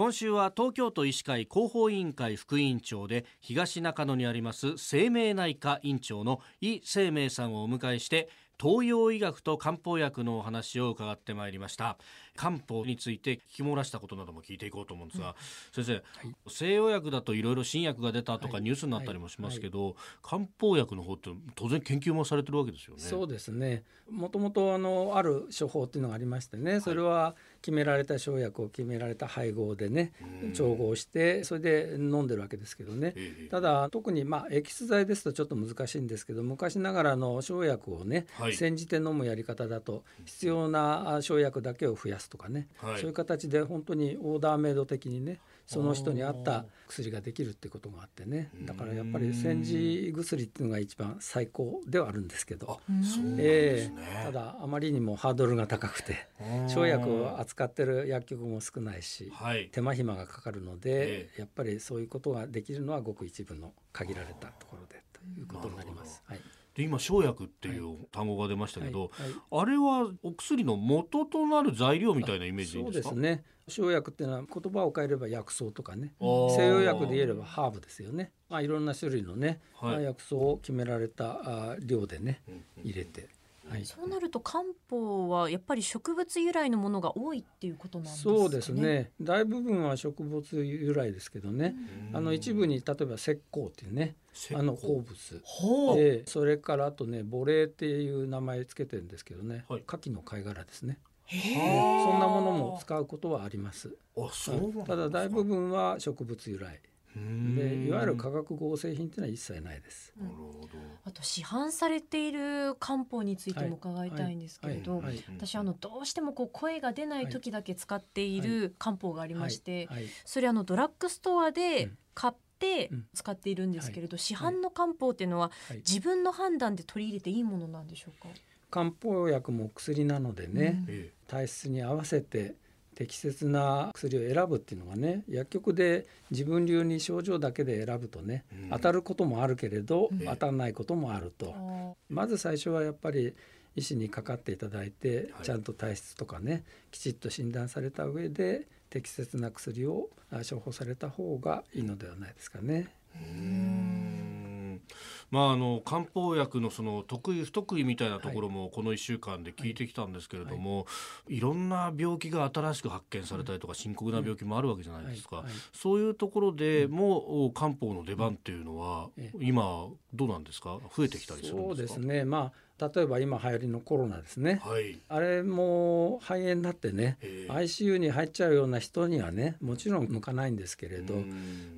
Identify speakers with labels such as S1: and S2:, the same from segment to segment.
S1: 今週は東京都医師会広報委員会副委員長で東中野にあります生命内科院長の井生命さんをお迎えして東洋医学と漢方薬のお話を伺ってまいりました。漢方につい。て聞き漏らしたことなども聞い。てい。こうと思うんですが、先生、西洋薬だといろいろ新薬が出たとかニュースになったりもしますけど、漢方薬の方って当然研究もされてるわけですよね。
S2: そうですね。もともとあのある処方っていうのがありましてねそれは決められた生薬を決められた配合でね調合してそれで飲んでるわけですけどね。ただ特にまあエキス剤ですとちょっと難しいんですけど昔ながらの生薬をね、はい、煎じて飲むやり方だと必要な生薬だけを増やすとかね、はい、そういう形で本当にオーダーメイド的にねその人に合った薬ができるっていうことがあってね。だからやっぱり煎じ薬っていうのが一番最高ではあるんですけど。えー、ただあまりにもハードルが高くて生薬を扱ってる薬局も少ないし、はい、手間暇がかかるので、えー、やっぱりそういうことができるのはごく一部の限られたところでということになります。はい
S1: で今生薬っていう単語が出ましたけど、あれはお薬の元となる材料みたいなイメージ
S2: そうですね。生薬っていうのは言葉を変えれば薬草とかね。西洋薬で言えればハーブですよね、まあ、いろんな種類のね、はい、薬草を決められた量でね入れて。
S3: はい、そうなると漢方はやっぱり植物由来のものが多いっていうことなんですか、
S2: ね、そうですね。大部分は植物由来ですけどね。あの一部に例えば石膏っていうねあの鉱物。でそれからあとね母霊っていう名前つけてるんですけどね、はい、牡蠣の貝殻ですね。そんなものも使うことはあります。ただ大部分は植物由来。でいわゆる化学合成品っていうのは一切ないです。なるほ
S3: ど。あと市販されている漢方についても伺いたいんですけれど、私あのどうしてもこう声が出ない時だけ使っている漢方がありまして、それあのドラッグストアで買って使っているんですけれど、市販の漢方っていうのは自分の判断で取り入れていいものなんでしょうか？
S2: 漢方薬も薬なのでね、うん、体質に合わせて適切な薬を選ぶっていうのがね薬局で自分流に症状だけで選ぶとね、うん、当たることもあるけれど、当たらないこともあると、まず最初はやっぱり医師にかかっていただいて、ちゃんと体質とかねきちっと診断された上で適切な薬を処方された方がいいのではないですかね。
S1: まあ、あの漢方薬のその得意不得意みたいなところもこの1週間で聞いてきたんですけれども、はいい、ろんな病気が新しく発見されたりとか深刻な病気もあるわけじゃないですか、そういうところでも漢方の出番っていうのは今どうなんですか？増えてきたりするんですか？
S2: そうですね、まあ例えば今流行りのコロナですね、はい、あれも肺炎になってね ICU に入っちゃうような人にはねもちろん向かないんですけれど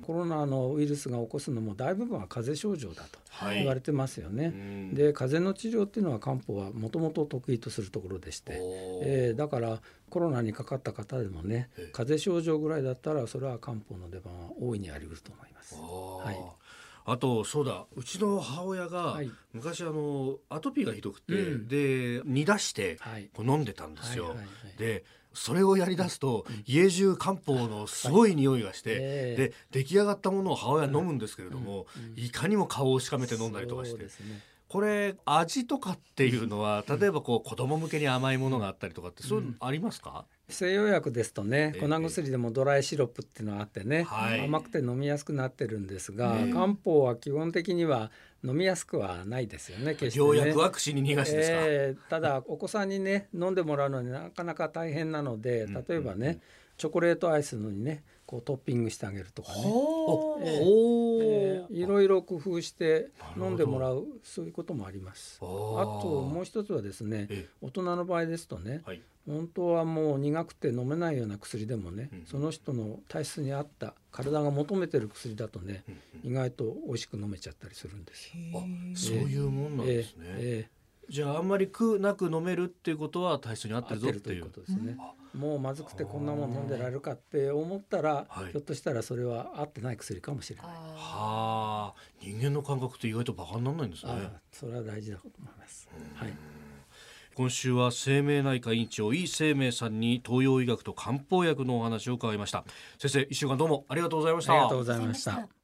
S2: コロナのウイルスが起こすのも大部分は風邪症状だと言われてますよね。はい、で風邪の治療っていうのは漢方はもともと得意とするところでして、えー、だからコロナにかかった方でもね風邪症状ぐらいだったらそれは漢方の出番は大いにあり得ると思います。はい
S1: あとそうだうちの母親が昔あのアトピーがひどくて、うん、で煮出してこう飲んでたんですよ。はいはいはい。はい、でそれをやり出すと、家中漢方のすごい匂いがして、で出来上がったものを母親飲むんですけれども、いかにも顔をしかめて飲んだりとかして。これ味とかっていうのは例えばこう子供向けに甘いものがあったりとかってそういうのありますか、
S2: 西洋薬ですとね粉薬でもドライシロップっていうのがあってね、甘くて飲みやすくなってるんですが、漢方は基本的には飲みやすくはないですよね決して、ね、
S1: 良薬は口に逃がしですか、
S2: えー、ただお子さんにね飲んでもらうのになかなか大変なので例えばね、チョコレートアイスのにねこうトッピングしてあげるとかね、えー、いろいろ工夫して飲んでもらうそういうこともあります。あともう一つはですね大人の場合ですとね、はい、本当はもう苦くて飲めないような薬でもね、うん、その人の体質に合った体が求めてる薬だとね、うん、意外と美味しく飲めちゃったりするんですよ。
S1: あそういうもんなんですね。えーえーじゃああんまり苦なく飲めるっていうことは体質に合ってるぞっていうことですね。
S2: もうまずくてこんなもん飲んでられるかって思ったら、はい、ひょっとしたらそれは合ってない薬かもしれない。
S1: はあ、人間の感覚って意外とバカにならないんですね。
S2: それは大事だと思います。はい。
S1: 今週は生命内科院長井生命さんに東洋医学と漢方薬のお話を伺いました先生一週間どうもありがとうございました
S2: ありがとうございました